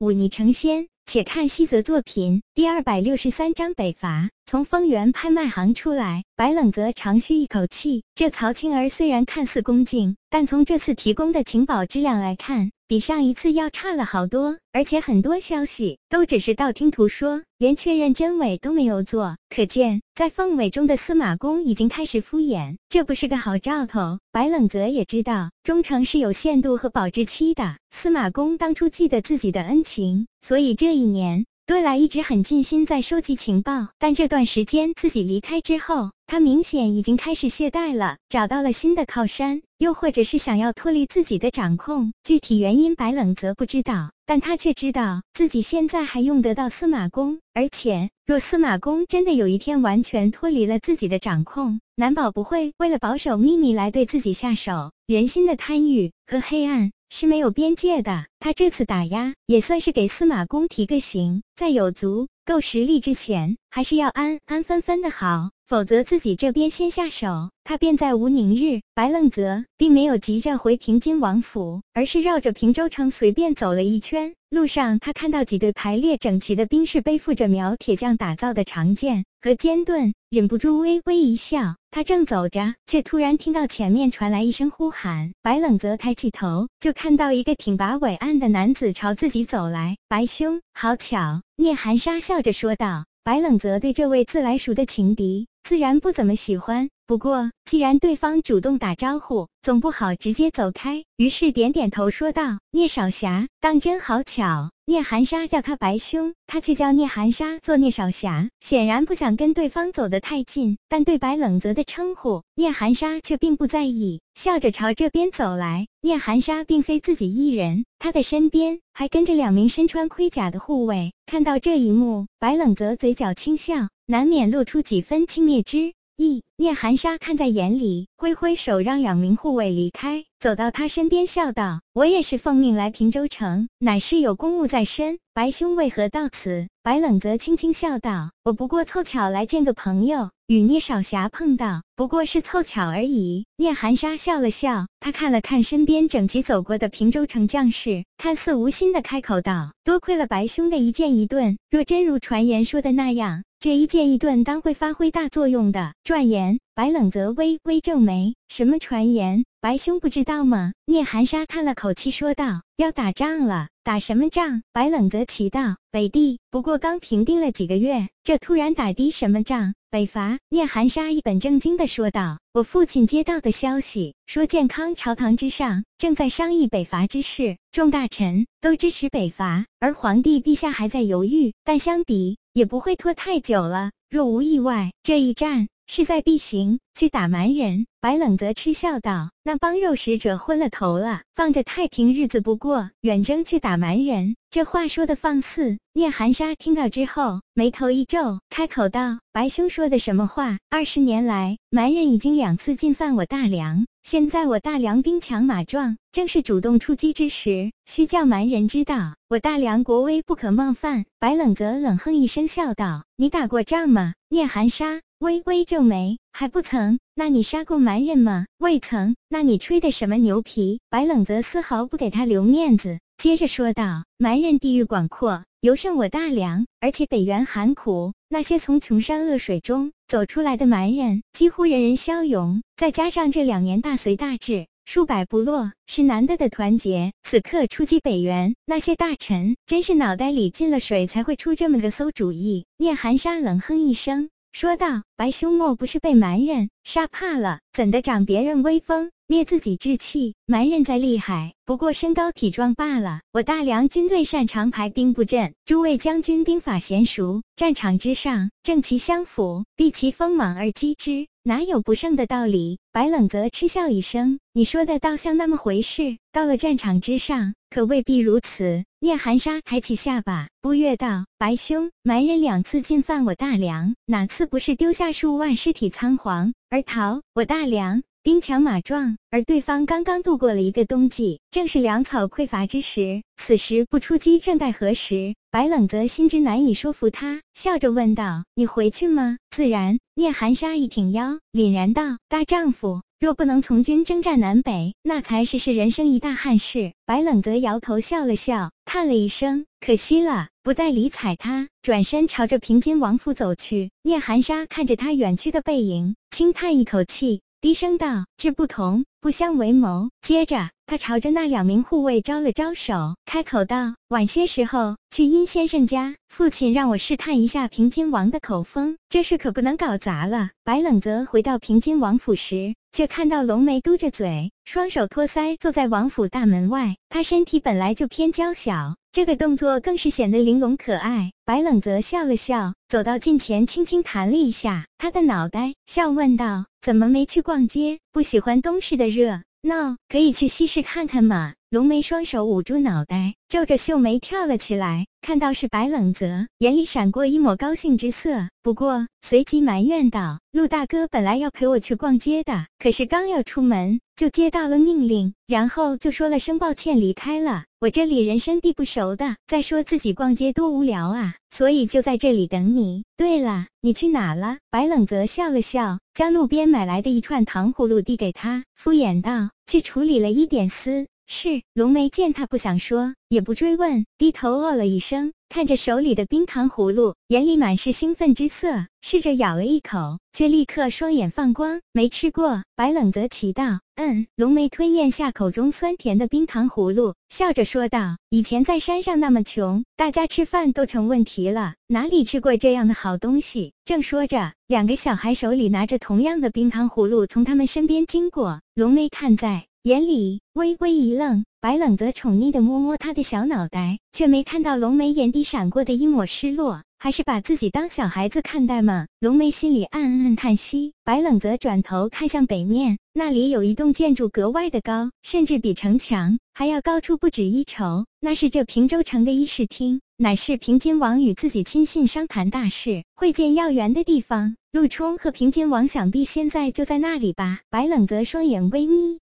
忤逆成仙。且看西泽作品第二百六十三章北伐。从丰源拍卖行出来，白冷泽长吁一口气。这曹青儿虽然看似恭敬，但从这次提供的情报质量来看，比上一次要差了好多。而且很多消息都只是道听途说，连确认真伪都没有做。可见，在凤尾中的司马公已经开始敷衍，这不是个好兆头。白冷泽也知道，忠诚是有限度和保质期的。司马公当初记得自己的恩情，所以这一年多来一直很尽心在收集情报。但这段时间自己离开之后，他明显已经开始懈怠了，找到了新的靠山，又或者是想要脱离自己的掌控。具体原因，白冷泽不知道。但他却知道自己现在还用得到司马公，而且若司马公真的有一天完全脱离了自己的掌控，难保不会为了保守秘密来对自己下手。人心的贪欲和黑暗是没有边界的，他这次打压也算是给司马公提个醒，在有足够实力之前，还是要安安分分的好。否则自己这边先下手，他便再无宁日。白愣泽并没有急着回平津王府，而是绕着平州城随便走了一圈。路上，他看到几队排列整齐的兵士背负着苗铁匠打造的长剑和尖盾，忍不住微微一笑。他正走着，却突然听到前面传来一声呼喊。白冷泽抬起头，就看到一个挺拔伟岸的男子朝自己走来。白兄，好巧！聂寒沙笑着说道。白冷泽对这位自来熟的情敌。自然不怎么喜欢，不过既然对方主动打招呼，总不好直接走开。于是点点头说道：“聂少侠，当真好巧。”聂寒沙叫他白兄，他却叫聂寒沙做聂少侠，显然不想跟对方走得太近。但对白冷泽的称呼，聂寒沙却并不在意，笑着朝这边走来。聂寒沙并非自己一人，他的身边还跟着两名身穿盔甲的护卫。看到这一幕，白冷泽嘴角轻笑。难免露出几分轻蔑之意。聂寒沙看在眼里，挥挥手让两名护卫离开，走到他身边，笑道：“我也是奉命来平州城，乃是有公务在身。白兄为何到此？”白冷泽轻轻笑道：“我不过凑巧来见个朋友，与聂少侠碰到，不过是凑巧而已。”聂寒沙笑了笑，他看了看身边整齐走过的平州城将士，看似无心的开口道：“多亏了白兄的一剑一盾，若真如传言说的那样。”这一剑一盾当会发挥大作用的。转言，白冷泽微微皱眉：“什么传言？白兄不知道吗？”聂寒沙叹了口气说道：“要打仗了，打什么仗？”白冷泽奇道：“北地不过刚平定了几个月，这突然打的什么仗？北伐？”聂寒沙一本正经地说道：“我父亲接到的消息说，健康朝堂之上正在商议北伐之事，众大臣都支持北伐，而皇帝陛下还在犹豫。但相比……”也不会拖太久了。若无意外，这一战势在必行。去打蛮人。白冷泽嗤笑道：“那帮肉食者昏了头了，放着太平日子不过，远征去打蛮人。”这话说的放肆。聂寒沙听到之后，眉头一皱，开口道：“白兄说的什么话？二十年来，蛮人已经两次进犯我大梁，现在我大梁兵强马壮，正是主动出击之时，需叫蛮人知道，我大梁国威不可冒犯。”白冷泽冷哼一声，笑道：“你打过仗吗？”聂寒沙微微皱眉，还不曾。那你杀过蛮人吗？未曾。那你吹的什么牛皮？白冷泽丝毫不给他留面子，接着说道：“蛮人地域广阔，尤胜我大梁，而且北原寒苦，那些从穷山恶水中走出来的蛮人，几乎人人骁勇。再加上这两年大隋大治，数百部落，是难得的团结。此刻出击北原，那些大臣真是脑袋里进了水，才会出这么个馊主意。”聂寒沙冷哼一声。说道：“白兄莫不是被蛮人杀怕了？怎的长别人威风，灭自己志气？蛮人再厉害，不过身高体壮罢了。我大梁军队擅长排兵布阵，诸位将军兵法娴熟，战场之上正其相辅，避其锋芒而击之，哪有不胜的道理？”白冷泽嗤笑一声：“你说的倒像那么回事，到了战场之上，可未必如此。”聂寒沙抬起下巴，不悦道：“白兄，蛮人两次进犯我大梁，哪次不是丢下数万尸体仓皇而逃？我大梁兵强马壮，而对方刚刚度过了一个冬季，正是粮草匮乏之时。此时不出击，正待何时？白冷则心知难以说服他，笑着问道：“你回去吗？”自然。聂寒沙一挺腰，凛然道：“大丈夫。”若不能从军征战南北，那才是是人生一大憾事。白冷则摇头笑了笑，叹了一声：“可惜了。”不再理睬他，转身朝着平津王府走去。聂寒沙看着他远去的背影，轻叹一口气，低声道：“志不同，不相为谋。”接着。他朝着那两名护卫招了招手，开口道：“晚些时候去殷先生家，父亲让我试探一下平津王的口风，这事可不能搞砸了。”白冷泽回到平津王府时，却看到龙梅嘟着嘴，双手托腮坐在王府大门外。他身体本来就偏娇小，这个动作更是显得玲珑可爱。白冷泽笑了笑，走到近前，轻轻弹了一下他的脑袋，笑问道：“怎么没去逛街？不喜欢东市的热？”闹，可以去西市看看嘛。龙梅双手捂住脑袋，皱着秀眉跳了起来。看到是白冷泽，眼里闪过一抹高兴之色。不过随即埋怨道：“陆大哥本来要陪我去逛街的，可是刚要出门，就接到了命令，然后就说了声抱歉离开了。我这里人生地不熟的，再说自己逛街多无聊啊，所以就在这里等你。对了，你去哪了？”白冷泽笑了笑，将路边买来的一串糖葫芦递给他，敷衍道：“去处理了一点丝。”是龙梅见他不想说，也不追问，低头哦了一声，看着手里的冰糖葫芦，眼里满是兴奋之色，试着咬了一口，却立刻双眼放光。没吃过？白冷泽奇道。嗯。龙梅吞咽下口中酸甜的冰糖葫芦，笑着说道：“以前在山上那么穷，大家吃饭都成问题了，哪里吃过这样的好东西？”正说着，两个小孩手里拿着同样的冰糖葫芦从他们身边经过，龙梅看在。眼里微微一愣，白冷则宠溺地摸摸他的小脑袋，却没看到龙梅眼底闪过的一抹失落，还是把自己当小孩子看待吗？龙梅心里暗暗叹息。白冷则转头看向北面，那里有一栋建筑格外的高，甚至比城墙还要高出不止一筹。那是这平州城的议事厅，乃是平津王与自己亲信商谈大事、会见要员的地方。陆冲和平津王想必现在就在那里吧？白冷则双眼微眯。